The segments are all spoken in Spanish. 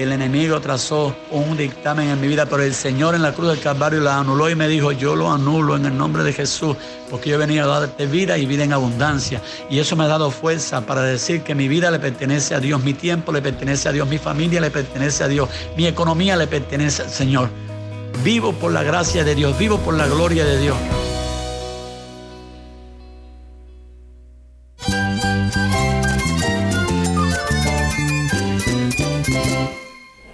El enemigo trazó un dictamen en mi vida, pero el Señor en la cruz del Calvario la anuló y me dijo, yo lo anulo en el nombre de Jesús, porque yo he venido a darte vida y vida en abundancia. Y eso me ha dado fuerza para decir que mi vida le pertenece a Dios, mi tiempo le pertenece a Dios, mi familia le pertenece a Dios, mi economía le pertenece al Señor. Vivo por la gracia de Dios, vivo por la gloria de Dios.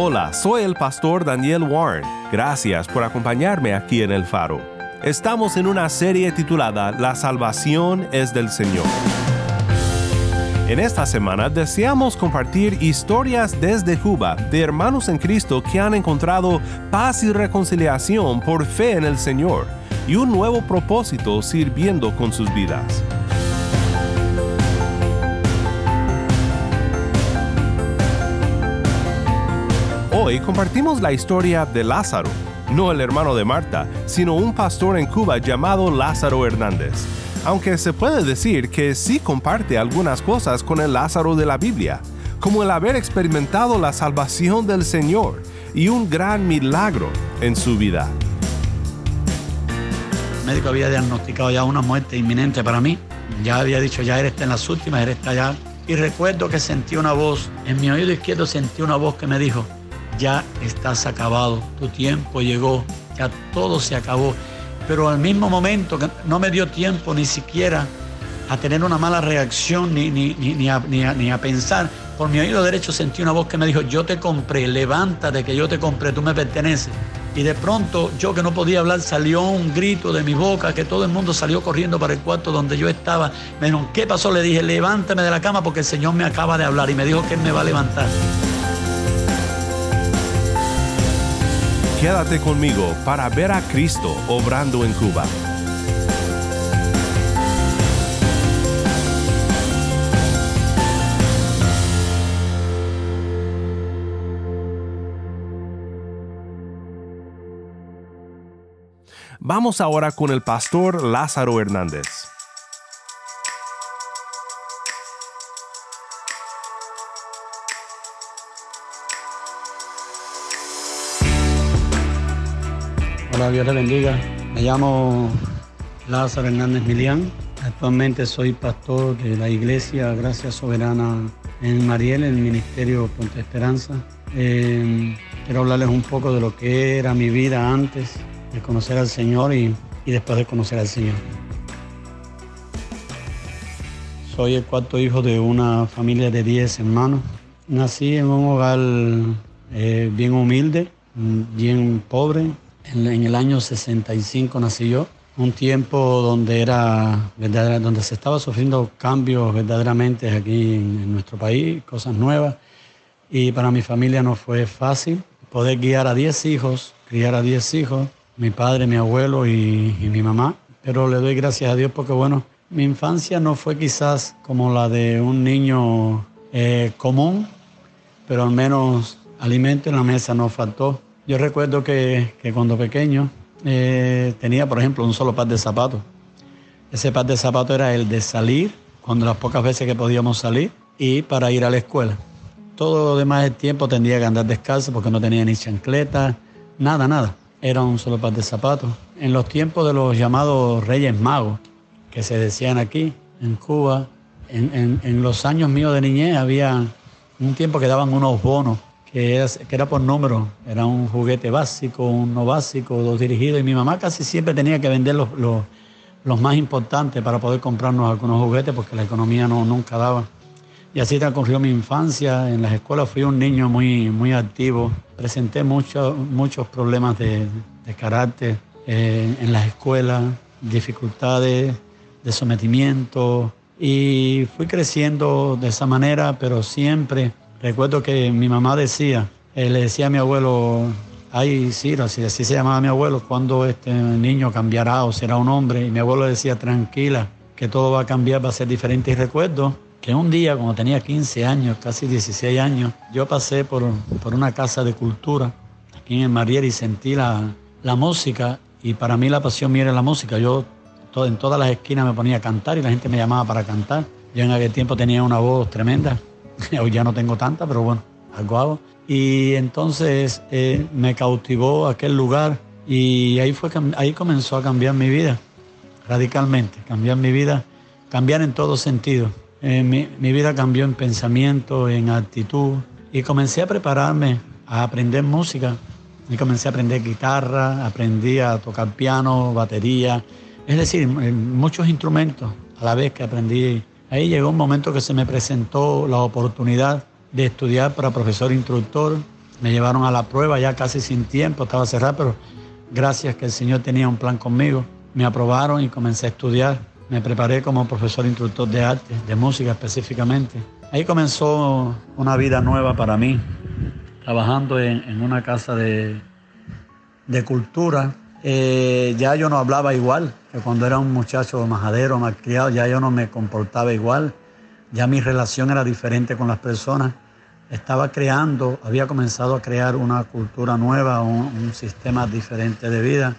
Hola, soy el pastor Daniel Warren. Gracias por acompañarme aquí en El Faro. Estamos en una serie titulada La salvación es del Señor. En esta semana deseamos compartir historias desde Cuba de hermanos en Cristo que han encontrado paz y reconciliación por fe en el Señor y un nuevo propósito sirviendo con sus vidas. Hoy compartimos la historia de Lázaro, no el hermano de Marta, sino un pastor en Cuba llamado Lázaro Hernández. Aunque se puede decir que sí comparte algunas cosas con el Lázaro de la Biblia, como el haber experimentado la salvación del Señor y un gran milagro en su vida. El médico había diagnosticado ya una muerte inminente para mí. Ya había dicho, ya eres en las últimas, eres allá. Y recuerdo que sentí una voz, en mi oído izquierdo sentí una voz que me dijo, ya estás acabado, tu tiempo llegó, ya todo se acabó. Pero al mismo momento no me dio tiempo ni siquiera a tener una mala reacción ni, ni, ni, a, ni, a, pensar, por mi oído derecho sentí una voz que me dijo, yo te compré, levántate que yo te compré, tú me perteneces. Y de pronto yo que no podía hablar salió un grito de mi boca, que todo el mundo salió corriendo para el cuarto donde yo estaba. Me ¿qué pasó? Le dije, levántame de la cama porque el Señor me acaba de hablar y me dijo que Él me va a levantar. Quédate conmigo para ver a Cristo obrando en Cuba. Vamos ahora con el pastor Lázaro Hernández. Dios le bendiga. Me llamo Lázaro Hernández Milián. Actualmente soy pastor de la Iglesia Gracia Soberana en Mariel, en el Ministerio Ponte Esperanza. Eh, quiero hablarles un poco de lo que era mi vida antes de conocer al Señor y, y después de conocer al Señor. Soy el cuarto hijo de una familia de 10 hermanos. Nací en un hogar eh, bien humilde, bien pobre, en, el año 65 nací yo, un tiempo donde, era, donde se estaba sufriendo cambios verdaderamente aquí en, nuestro país, cosas nuevas. Y para mi familia no fue fácil poder guiar a 10 hijos, criar a 10 hijos, mi padre, mi abuelo y, mi mamá. Pero le doy gracias a Dios porque, bueno, mi infancia no fue quizás como la de un niño eh, común, pero al menos alimento en la mesa no faltó. Yo recuerdo que, cuando pequeño eh, tenía, por ejemplo, un solo par de zapatos. Ese par de zapatos era el de salir, cuando las pocas veces que podíamos salir, y para ir a la escuela. Todo lo demás del tiempo tendría que andar descalzo porque no tenía ni chancleta, nada, nada. Era un solo par de zapatos. En los tiempos de los llamados Reyes Magos, que se decían aquí, en Cuba, en, en los años míos de niñez había un tiempo que daban unos bonos que era, que era por número, era un juguete básico, uno básico, dos dirigidos, y mi mamá casi siempre tenía que vender los, los, más importantes para poder comprarnos algunos juguetes porque la economía no, nunca daba. Y así transcurrió mi infancia, en las escuelas fui un niño muy, muy activo, presenté muchos muchos problemas de, de carácter eh, en las escuelas, dificultades de sometimiento, Y fui creciendo de esa manera, pero siempre recuerdo que mi mamá decía, eh, le decía a mi abuelo, ay Ciro, así, así se llamaba mi abuelo, cuando este niño cambiará o será un hombre. Y mi abuelo decía, tranquila, que todo va a cambiar, va a ser diferente. Y recuerdo que un día, cuando tenía 15 años, casi 16 años, yo pasé por, por una casa de cultura aquí en Mariel y sentí la, la música y para mí la pasión mía era la música. Yo en todas las esquinas me ponía a cantar y la gente me llamaba para cantar. Yo en aquel tiempo tenía una voz tremenda, hoy ya no tengo tanta, pero bueno, algo hago. Y entonces eh, me cautivó aquel lugar y ahí, fue, ahí comenzó a cambiar mi vida, radicalmente, cambiar mi vida, cambiar en todo sentido. Eh, mi, mi vida cambió en pensamiento, en actitud y comencé a prepararme a aprender música. Y comencé a aprender guitarra, aprendí a tocar piano, batería, es decir, muchos instrumentos a la vez que aprendí. Ahí llegó un momento que se me presentó la oportunidad de estudiar para profesor instructor. Me llevaron a la prueba ya casi sin tiempo, estaba cerrado, pero gracias que el Señor tenía un plan conmigo. Me aprobaron y comencé a estudiar. Me preparé como profesor instructor de arte, de música específicamente. Ahí comenzó una vida nueva para mí, trabajando en, una casa de cultura eh, ya yo no hablaba igual. Que cuando era un muchacho majadero, malcriado, ya yo no me comportaba igual, ya mi relación era diferente con las personas. Estaba creando, había comenzado a crear una cultura nueva, un, sistema diferente de vida,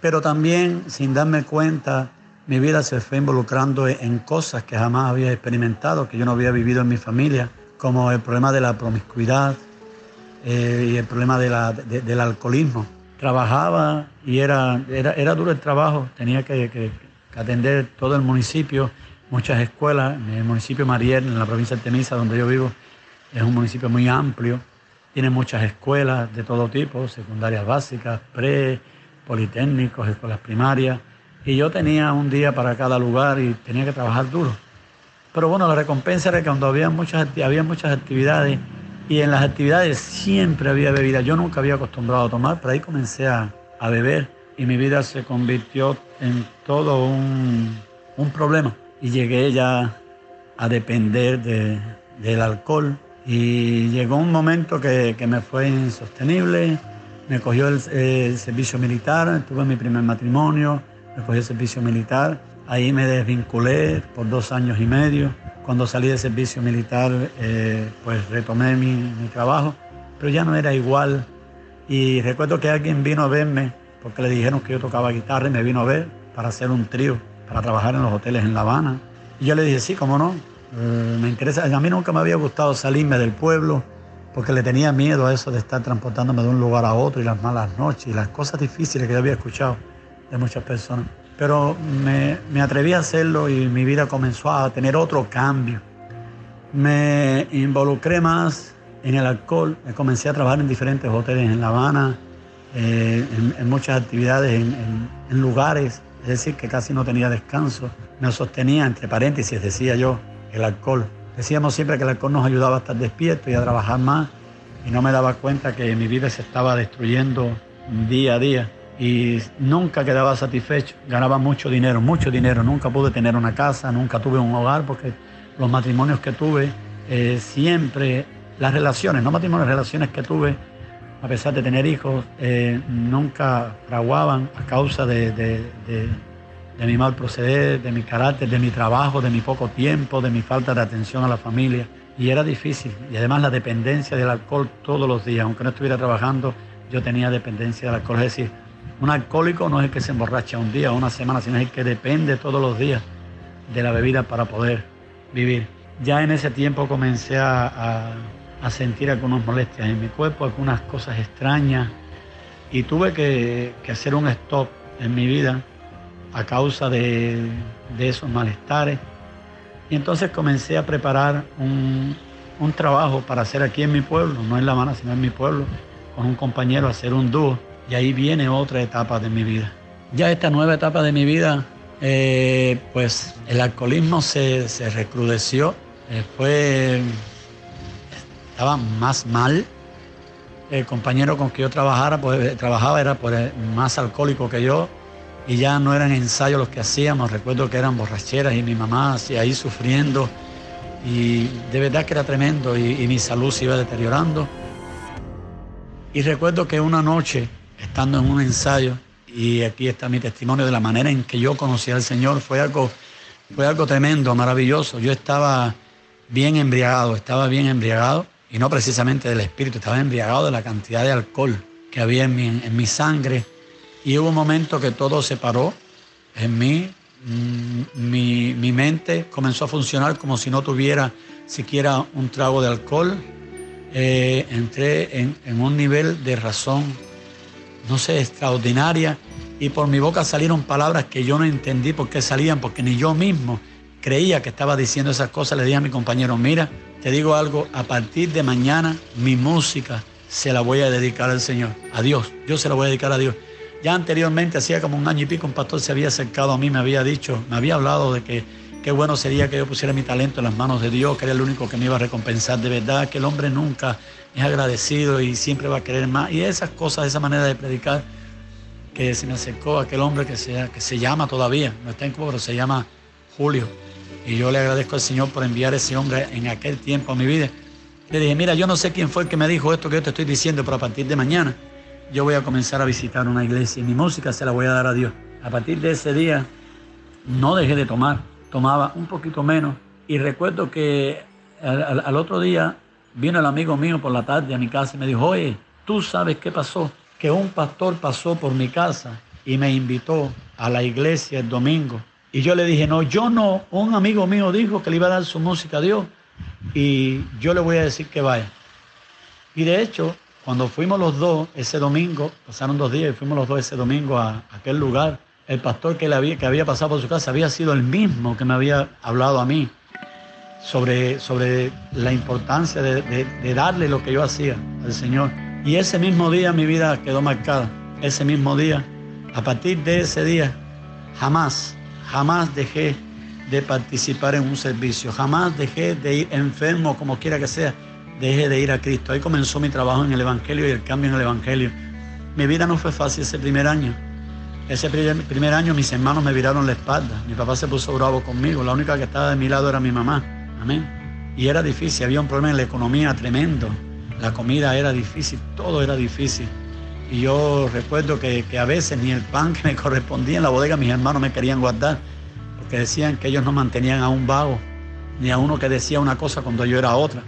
pero también sin darme cuenta, mi vida se fue involucrando en cosas que jamás había experimentado, que yo no había vivido en mi familia, como el problema de la promiscuidad eh, y el problema del alcoholismo trabajaba y era, era, era duro el trabajo, tenía que, atender todo el municipio, muchas escuelas, el municipio Mariel, en la provincia de Temisa, donde yo vivo, es un municipio muy amplio, tiene muchas escuelas de todo tipo, secundarias básicas, pre, politécnicos, escuelas primarias, y yo tenía un día para cada lugar y tenía que trabajar duro. Pero bueno, la recompensa era que cuando había muchas, había muchas actividades, y en las actividades siempre había bebida. Yo nunca había acostumbrado a tomar, pero ahí comencé a, beber y mi vida se convirtió en todo un, problema. Y llegué ya a depender del alcohol. Y llegó un momento que, me fue insostenible. Me cogió el, el, servicio militar, tuve mi primer matrimonio, me cogió el servicio militar. Ahí me desvinculé por dos años y medio. Cuando salí de servicio militar, eh, pues retomé mi, trabajo, pero ya no era igual. Y recuerdo que alguien vino a verme porque le dijeron que yo tocaba guitarra y me vino a ver para hacer un trío, para trabajar en los hoteles en La Habana. Y yo le dije, sí, cómo no, eh, me interesa. A mí nunca me había gustado salirme del pueblo porque le tenía miedo a eso de estar transportándome de un lugar a otro y las malas noches y las cosas difíciles que yo había escuchado de muchas personas pero me, atreví a hacerlo y mi vida comenzó a tener otro cambio. Me involucré más en el alcohol, me comencé a trabajar en diferentes hoteles en La Habana, eh, en, muchas actividades, en, en, lugares, es decir, que casi no tenía descanso. Me sostenía, entre paréntesis, decía yo, el alcohol. Decíamos siempre que el alcohol nos ayudaba a estar despierto y a trabajar más, y no me daba cuenta que mi vida se estaba destruyendo día a día y nunca quedaba satisfecho. Ganaba mucho dinero, mucho dinero. Nunca pude tener una casa, nunca tuve un hogar porque los matrimonios que tuve, eh, siempre las relaciones, no matrimonios, relaciones que tuve, a pesar de tener hijos, eh, nunca fraguaban a causa de, de, mi mal proceder, de mi carácter, de mi trabajo, de mi poco tiempo, de mi falta de atención a la familia. Y era difícil. Y además la dependencia del alcohol todos los días, aunque no estuviera trabajando, yo tenía dependencia del alcohol. Es decir, un alcohólico no es el que se emborracha un día o una semana, sino es el que depende todos los días de la bebida para poder vivir. Ya en ese tiempo comencé a, sentir algunas molestias en mi cuerpo, algunas cosas extrañas y tuve que, hacer un stop en mi vida a causa de, esos malestares. Y entonces comencé a preparar un, un, trabajo para hacer aquí en mi pueblo, no en La Habana, sino en mi pueblo, con un compañero, hacer un dúo y ahí viene otra etapa de mi vida. Ya esta nueva etapa de mi vida, eh, pues el alcoholismo se, recrudeció, eh, fue, estaba más mal. El compañero con que yo trabajara, pues, trabajaba era pues, más alcohólico que yo y ya no eran ensayos los que hacíamos, recuerdo que eran borracheras y mi mamá así ahí sufriendo y de verdad que era tremendo y, y mi salud se iba deteriorando. Y recuerdo que una noche, estando en un ensayo, y aquí está mi testimonio de la manera en que yo conocí al Señor, fue algo, fue algo tremendo, maravilloso. Yo estaba bien embriagado, estaba bien embriagado, y no precisamente del espíritu, estaba embriagado de la cantidad de alcohol que había en mi, en mi sangre. Y hubo un momento que todo se paró en mí, mm, mi, mi mente comenzó a funcionar como si no tuviera siquiera un trago de alcohol. Eh, entré en, en un nivel de razón, no sé, extraordinaria, y por mi boca salieron palabras que yo no entendí por qué salían, porque ni yo mismo creía que estaba diciendo esas cosas. Le dije a mi compañero, mira, te digo algo, a partir de mañana mi música se la voy a dedicar al Señor, a Dios, yo se la voy a dedicar a Dios. Ya anteriormente, hacía como un año y pico, un pastor se había acercado a mí, me había dicho, me había hablado de que qué bueno sería que yo pusiera mi talento en las manos de Dios, que era el único que me iba a recompensar de verdad, que el hombre nunca es agradecido y siempre va a querer más. Y esas cosas, esa manera de predicar, que se me acercó aquel hombre que se, que se llama todavía, no está en Cuba, pero se llama Julio. Y yo le agradezco al Señor por enviar ese hombre en aquel tiempo a mi vida. Le dije, mira, yo no sé quién fue el que me dijo esto que yo te estoy diciendo, pero a partir de mañana yo voy a comenzar a visitar una iglesia y mi música se la voy a dar a Dios. A partir de ese día no dejé de tomar, tomaba un poquito menos y recuerdo que al, otro día vino el amigo mío por la tarde a mi casa y me dijo, oye, tú sabes qué pasó, que un pastor pasó por mi casa y me invitó a la iglesia el domingo. Y yo le dije, no, yo no, un amigo mío dijo que le iba a dar su música a Dios y yo le voy a decir que vaya. Y de hecho, cuando fuimos los dos ese domingo, pasaron dos días y fuimos los dos ese domingo a, aquel lugar, el pastor que, que había pasado por su casa había sido el mismo que me había hablado a mí sobre, sobre la importancia de, de, darle lo que yo hacía al Señor. Y ese mismo día mi vida quedó marcada. Ese mismo día, a partir de ese día, jamás, jamás dejé de participar en un servicio. Jamás dejé de ir enfermo, como quiera que sea, dejé de ir a Cristo. Ahí comenzó mi trabajo en el Evangelio y el cambio en el Evangelio. Mi vida no fue fácil ese primer año. Ese primer, primer año mis hermanos me viraron la espalda. Mi papá se puso bravo conmigo. La única que estaba de mi lado era mi mamá. Amén. Y era difícil, había un problema en la economía tremendo. La comida era difícil, todo era difícil. Y yo recuerdo que, que a veces ni el pan que me correspondía en la bodega mis hermanos me querían guardar que decían que ellos no mantenían a un vago, ni a uno que decía una cosa cuando yo era otra.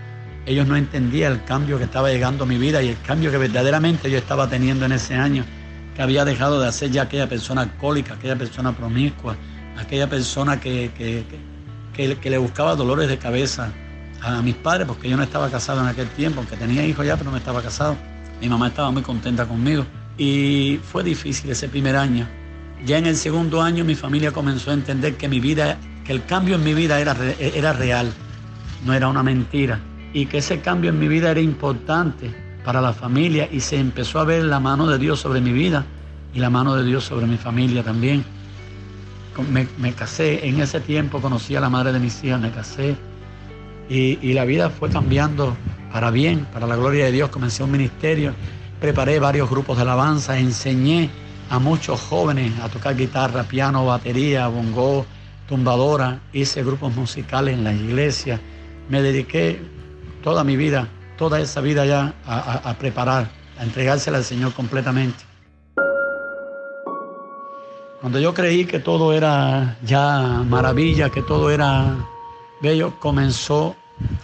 Ellos no entendían el cambio que estaba llegando a mi vida y el cambio que verdaderamente yo estaba teniendo en ese año, que había dejado de hacer ya aquella persona alcohólica, aquella persona promiscua, aquella persona que, que, que, que le buscaba dolores de cabeza a mis padres, porque yo no estaba casado en aquel tiempo, aunque tenía hijos ya, pero no estaba casado. Mi mamá estaba muy contenta conmigo. Y fue difícil ese primer año, ya en el segundo año mi familia comenzó a entender que mi vida, que el cambio en mi vida era, era real, no era una mentira. Y que ese cambio en mi vida era importante para la familia y se empezó a ver la mano de Dios sobre mi vida y la mano de Dios sobre mi familia también. Me, casé, en ese tiempo conocí a la madre de mis hijas, me casé y, la vida fue cambiando para bien, para la gloria de Dios. Comencé un ministerio, preparé varios grupos de alabanza, enseñé a muchos jóvenes a tocar guitarra, piano, batería, bongo, tumbadora. Hice grupos musicales en la iglesia. Me dediqué toda mi vida, toda esa vida ya a, a preparar, a entregársela al Señor completamente. Cuando yo creí que todo era ya maravilla, que todo era bello, comenzó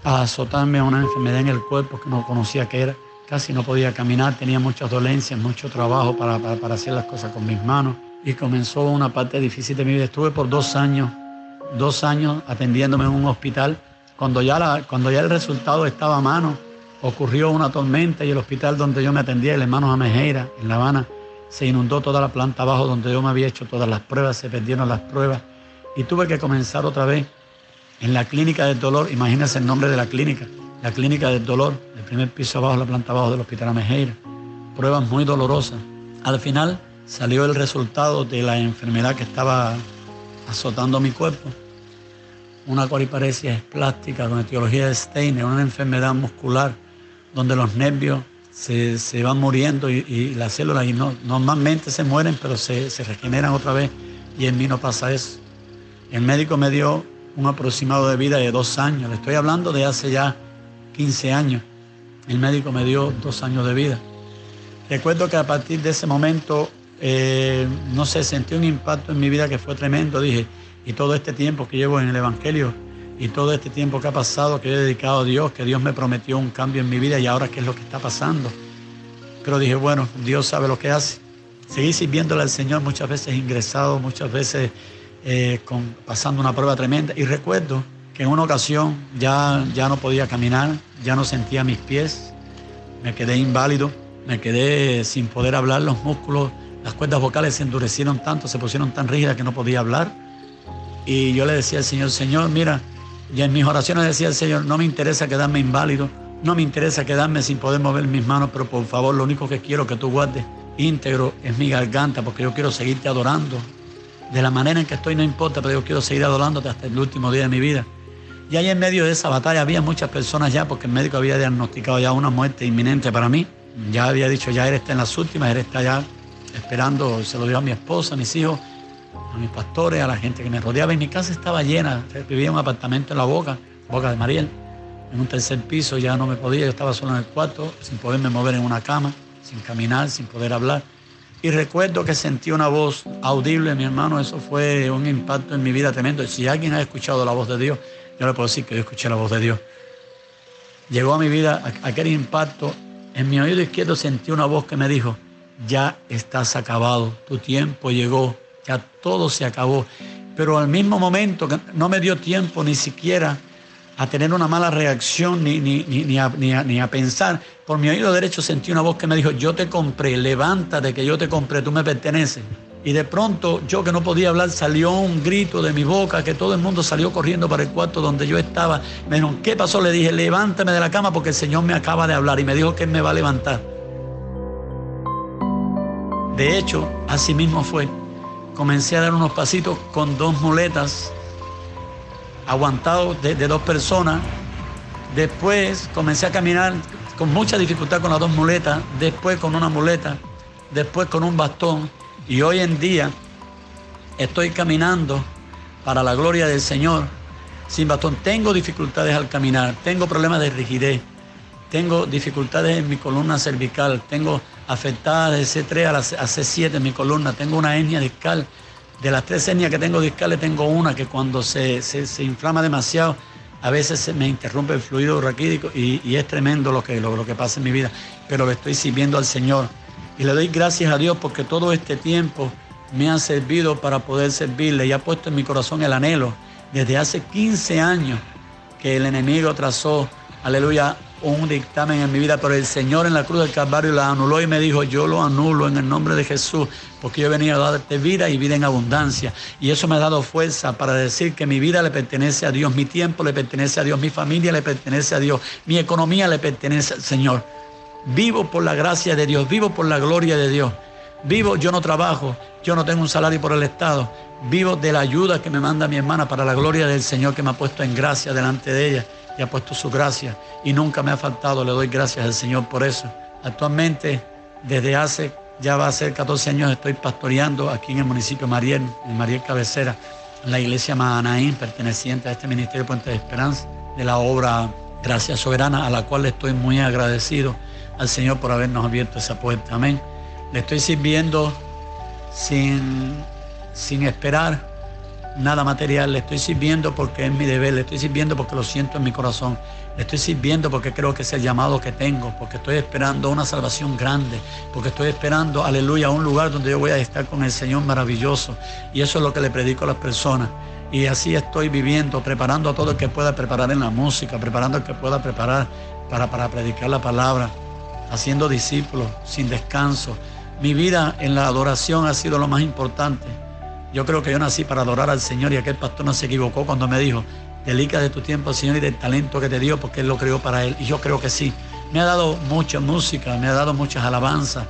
a azotarme una enfermedad en el cuerpo que no conocía qué era casi no podía caminar, tenía muchas dolencias, mucho trabajo para, para, para, hacer las cosas con mis manos y comenzó una parte difícil de mi vida. Estuve por dos años, dos años atendiéndome en un hospital. Cuando ya, la, cuando ya el resultado estaba a mano, ocurrió una tormenta y el hospital donde yo me atendía, el hermano Amejeira, en La Habana, se inundó toda la planta abajo donde yo me había hecho todas las pruebas, se perdieron las pruebas y tuve que comenzar otra vez en la clínica del dolor. Imagínense el nombre de la clínica, la clínica del dolor, el primer piso abajo, la planta abajo del hospital Amejeira. Pruebas muy dolorosas. Al final salió el resultado de la enfermedad que estaba azotando mi cuerpo. Una coriparesia plástica con etiología de Steiner, una enfermedad muscular donde los nervios se, van muriendo y, las células y no, normalmente se mueren, pero se, regeneran otra vez. Y en mí no pasa eso. El médico me dio un aproximado de vida de dos años. Le estoy hablando de hace ya 15 años. El médico me dio dos años de vida. Recuerdo que a partir de ese momento, eh, no sé, sentí un impacto en mi vida que fue tremendo. Dije, y todo este tiempo que llevo en el Evangelio, y todo este tiempo que ha pasado, que he dedicado a Dios, que Dios me prometió un cambio en mi vida y ahora qué es lo que está pasando. Pero dije, bueno, Dios sabe lo que hace. Seguí sirviéndole al Señor muchas veces ingresado, muchas veces eh, con, pasando una prueba tremenda. Y recuerdo que en una ocasión ya, ya no podía caminar, ya no sentía mis pies, me quedé inválido, me quedé sin poder hablar, los músculos, las cuerdas vocales se endurecieron tanto, se pusieron tan rígidas que no podía hablar. Y yo le decía al Señor, Señor, mira, y en mis oraciones decía el Señor, no me interesa quedarme inválido, no me interesa quedarme sin poder mover mis manos, pero por favor lo único que quiero que tú guardes íntegro es mi garganta, porque yo quiero seguirte adorando. De la manera en que estoy no importa, pero yo quiero seguir adorándote hasta el último día de mi vida. Y ahí en medio de esa batalla había muchas personas ya, porque el médico había diagnosticado ya una muerte inminente para mí. Ya había dicho, ya él está en las últimas, él está ya esperando, se lo dio a mi esposa, a mis hijos, a mis pastores, a la gente que me rodeaba. Y mi casa estaba llena. Vivía en un apartamento en la Boca, Boca de Mariel, en un tercer piso. Ya no me podía, yo estaba solo en el cuarto, sin poderme mover en una cama, sin caminar, sin poder hablar. Y recuerdo que sentí una voz audible, mi hermano. Eso fue un impacto en mi vida tremendo. Si alguien ha escuchado la voz de Dios, yo le puedo decir que yo escuché la voz de Dios. Llegó a mi vida aquel impacto. En mi oído izquierdo sentí una voz que me dijo, ya estás acabado, tu tiempo llegó, todo se acabó. Pero al mismo momento no me dio tiempo ni siquiera a tener una mala reacción ni, ni, ni, a, ni, a, pensar, por mi oído derecho sentí una voz que me dijo, yo te compré, levántate que yo te compré, tú me perteneces. Y de pronto yo que no podía hablar salió un grito de mi boca que todo el mundo salió corriendo para el cuarto donde yo estaba. Me dijeron, ¿qué pasó? Le dije, levántame de la cama porque el Señor me acaba de hablar y me dijo que Él me va a levantar. De hecho, así mismo fue comencé a dar unos pasitos con dos muletas, aguantados de, dos personas. Después comencé a caminar con mucha dificultad con las dos muletas, después con una muleta, después con un bastón. Y hoy en día estoy caminando para la gloria del Señor sin bastón. Tengo dificultades al caminar, tengo problemas de rigidez, tengo dificultades en mi columna cervical, tengo afectada de C3 a, C7 en mi columna, tengo una hernia discal. De las tres hernias que tengo discales, tengo una que cuando se, inflama demasiado, a veces se me interrumpe el fluido raquídico y, es tremendo lo que, lo, que pasa en mi vida, pero le estoy sirviendo al Señor. Y le doy gracias a Dios porque todo este tiempo me ha servido para poder servirle y ha puesto en mi corazón el anhelo desde hace 15 años que el enemigo trazó, aleluya, un dictamen en mi vida, pero el Señor en la cruz del Calvario la anuló y me dijo, yo lo anulo en el nombre de Jesús, porque yo he venido a darte vida y vida en abundancia. Y eso me ha dado fuerza para decir que mi vida le pertenece a Dios, mi tiempo le pertenece a Dios, mi familia le pertenece a Dios, mi economía le pertenece al Señor. Vivo por la gracia de Dios, vivo por la gloria de Dios. Vivo, yo no trabajo, yo no tengo un salario por el Estado. Vivo de la ayuda que me manda mi hermana para la gloria del Señor que me ha puesto en gracia delante de ella y ha puesto su gracia y nunca me ha faltado. Le doy gracias al Señor por eso. Actualmente, desde hace ya va a ser 14 años, estoy pastoreando aquí en el municipio de Mariel, en Mariel Cabecera, en la iglesia Mahanaín, perteneciente a este Ministerio Puente de Esperanza, de la obra Gracia Soberana, a la cual estoy muy agradecido al Señor por habernos abierto esa puerta. Amén. Le estoy sirviendo sin, sin esperar nada material, le estoy sirviendo porque es mi deber, le estoy sirviendo porque lo siento en mi corazón, le estoy sirviendo porque creo que es el llamado que tengo, porque estoy esperando una salvación grande, porque estoy esperando, aleluya, un lugar donde yo voy a estar con el Señor maravilloso. Y eso es lo que le predico a las personas. Y así estoy viviendo, preparando a todo el que pueda preparar en la música, preparando al que pueda preparar para, para predicar la palabra, haciendo discípulos sin descanso. Mi vida en la adoración ha sido lo más importante. Yo creo que yo nací para adorar al Señor y aquel pastor no se equivocó cuando me dijo, delica de tu tiempo al Señor y del talento que te dio porque Él lo creó para Él. Y yo creo que sí. Me ha dado mucha música, me ha dado muchas alabanzas.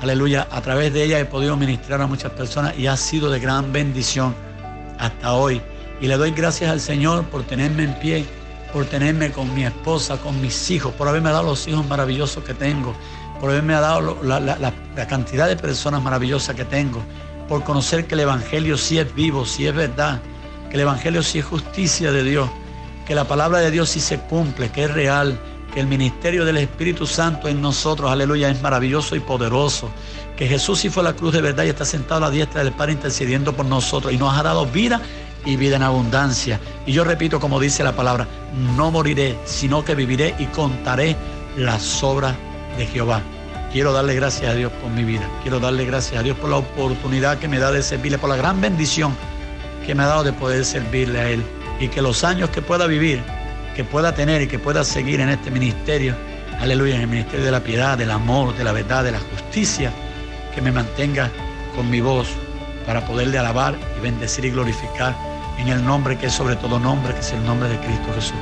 Aleluya. A través de ella he podido ministrar a muchas personas y ha sido de gran bendición hasta hoy. Y le doy gracias al Señor por tenerme en pie, por tenerme con mi esposa, con mis hijos, por haberme dado los hijos maravillosos que tengo. por haberme dado la, cantidad de personas maravillosas que tengo, por conocer que el Evangelio sí es vivo, sí es verdad, que el Evangelio sí es justicia de Dios, que la palabra de Dios sí se cumple, que es real, que el ministerio del Espíritu Santo en nosotros, aleluya, es maravilloso y poderoso, que Jesús sí fue la cruz de verdad y está sentado a la diestra del Padre intercediendo por nosotros y nos ha dado vida y vida en abundancia. Y yo repito, como dice la palabra, no moriré, sino que viviré y contaré las obras de Jehová. Quiero darle gracias a Dios por mi vida. Quiero darle gracias a Dios por la oportunidad que me da de servirle, por la gran bendición que me ha dado de poder servirle a Él. Y que los años que pueda vivir, que pueda tener y que pueda seguir en este ministerio, aleluya, en el ministerio de la piedad, del amor, de la verdad, de la justicia, que me mantenga con mi voz para poderle alabar y bendecir y glorificar en el nombre que es sobre todo nombre, que es el nombre de Cristo Jesús.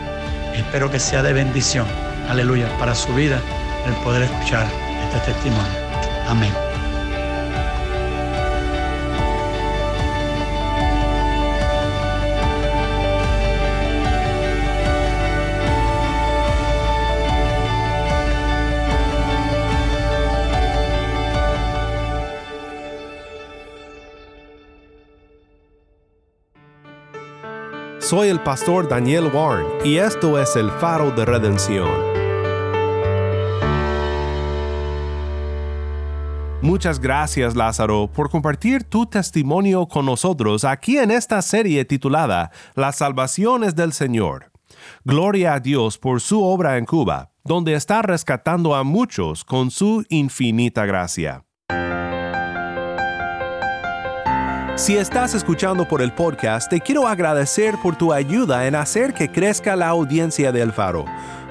Espero que sea de bendición, aleluya, para su vida el poder escuchar este testimonio. Amén. Soy el pastor Daniel Warren y esto es el faro de redención. Muchas gracias Lázaro por compartir tu testimonio con nosotros aquí en esta serie titulada Las salvaciones del Señor. Gloria a Dios por su obra en Cuba, donde está rescatando a muchos con su infinita gracia. Si estás escuchando por el podcast, te quiero agradecer por tu ayuda en hacer que crezca la audiencia del faro.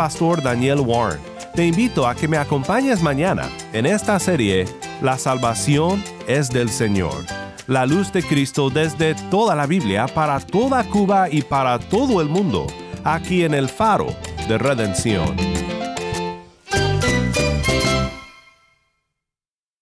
pastor Daniel Warren. Te invito a que me acompañes mañana en esta serie La salvación es del Señor. La luz de Cristo desde toda la Biblia para toda Cuba y para todo el mundo, aquí en el faro de redención.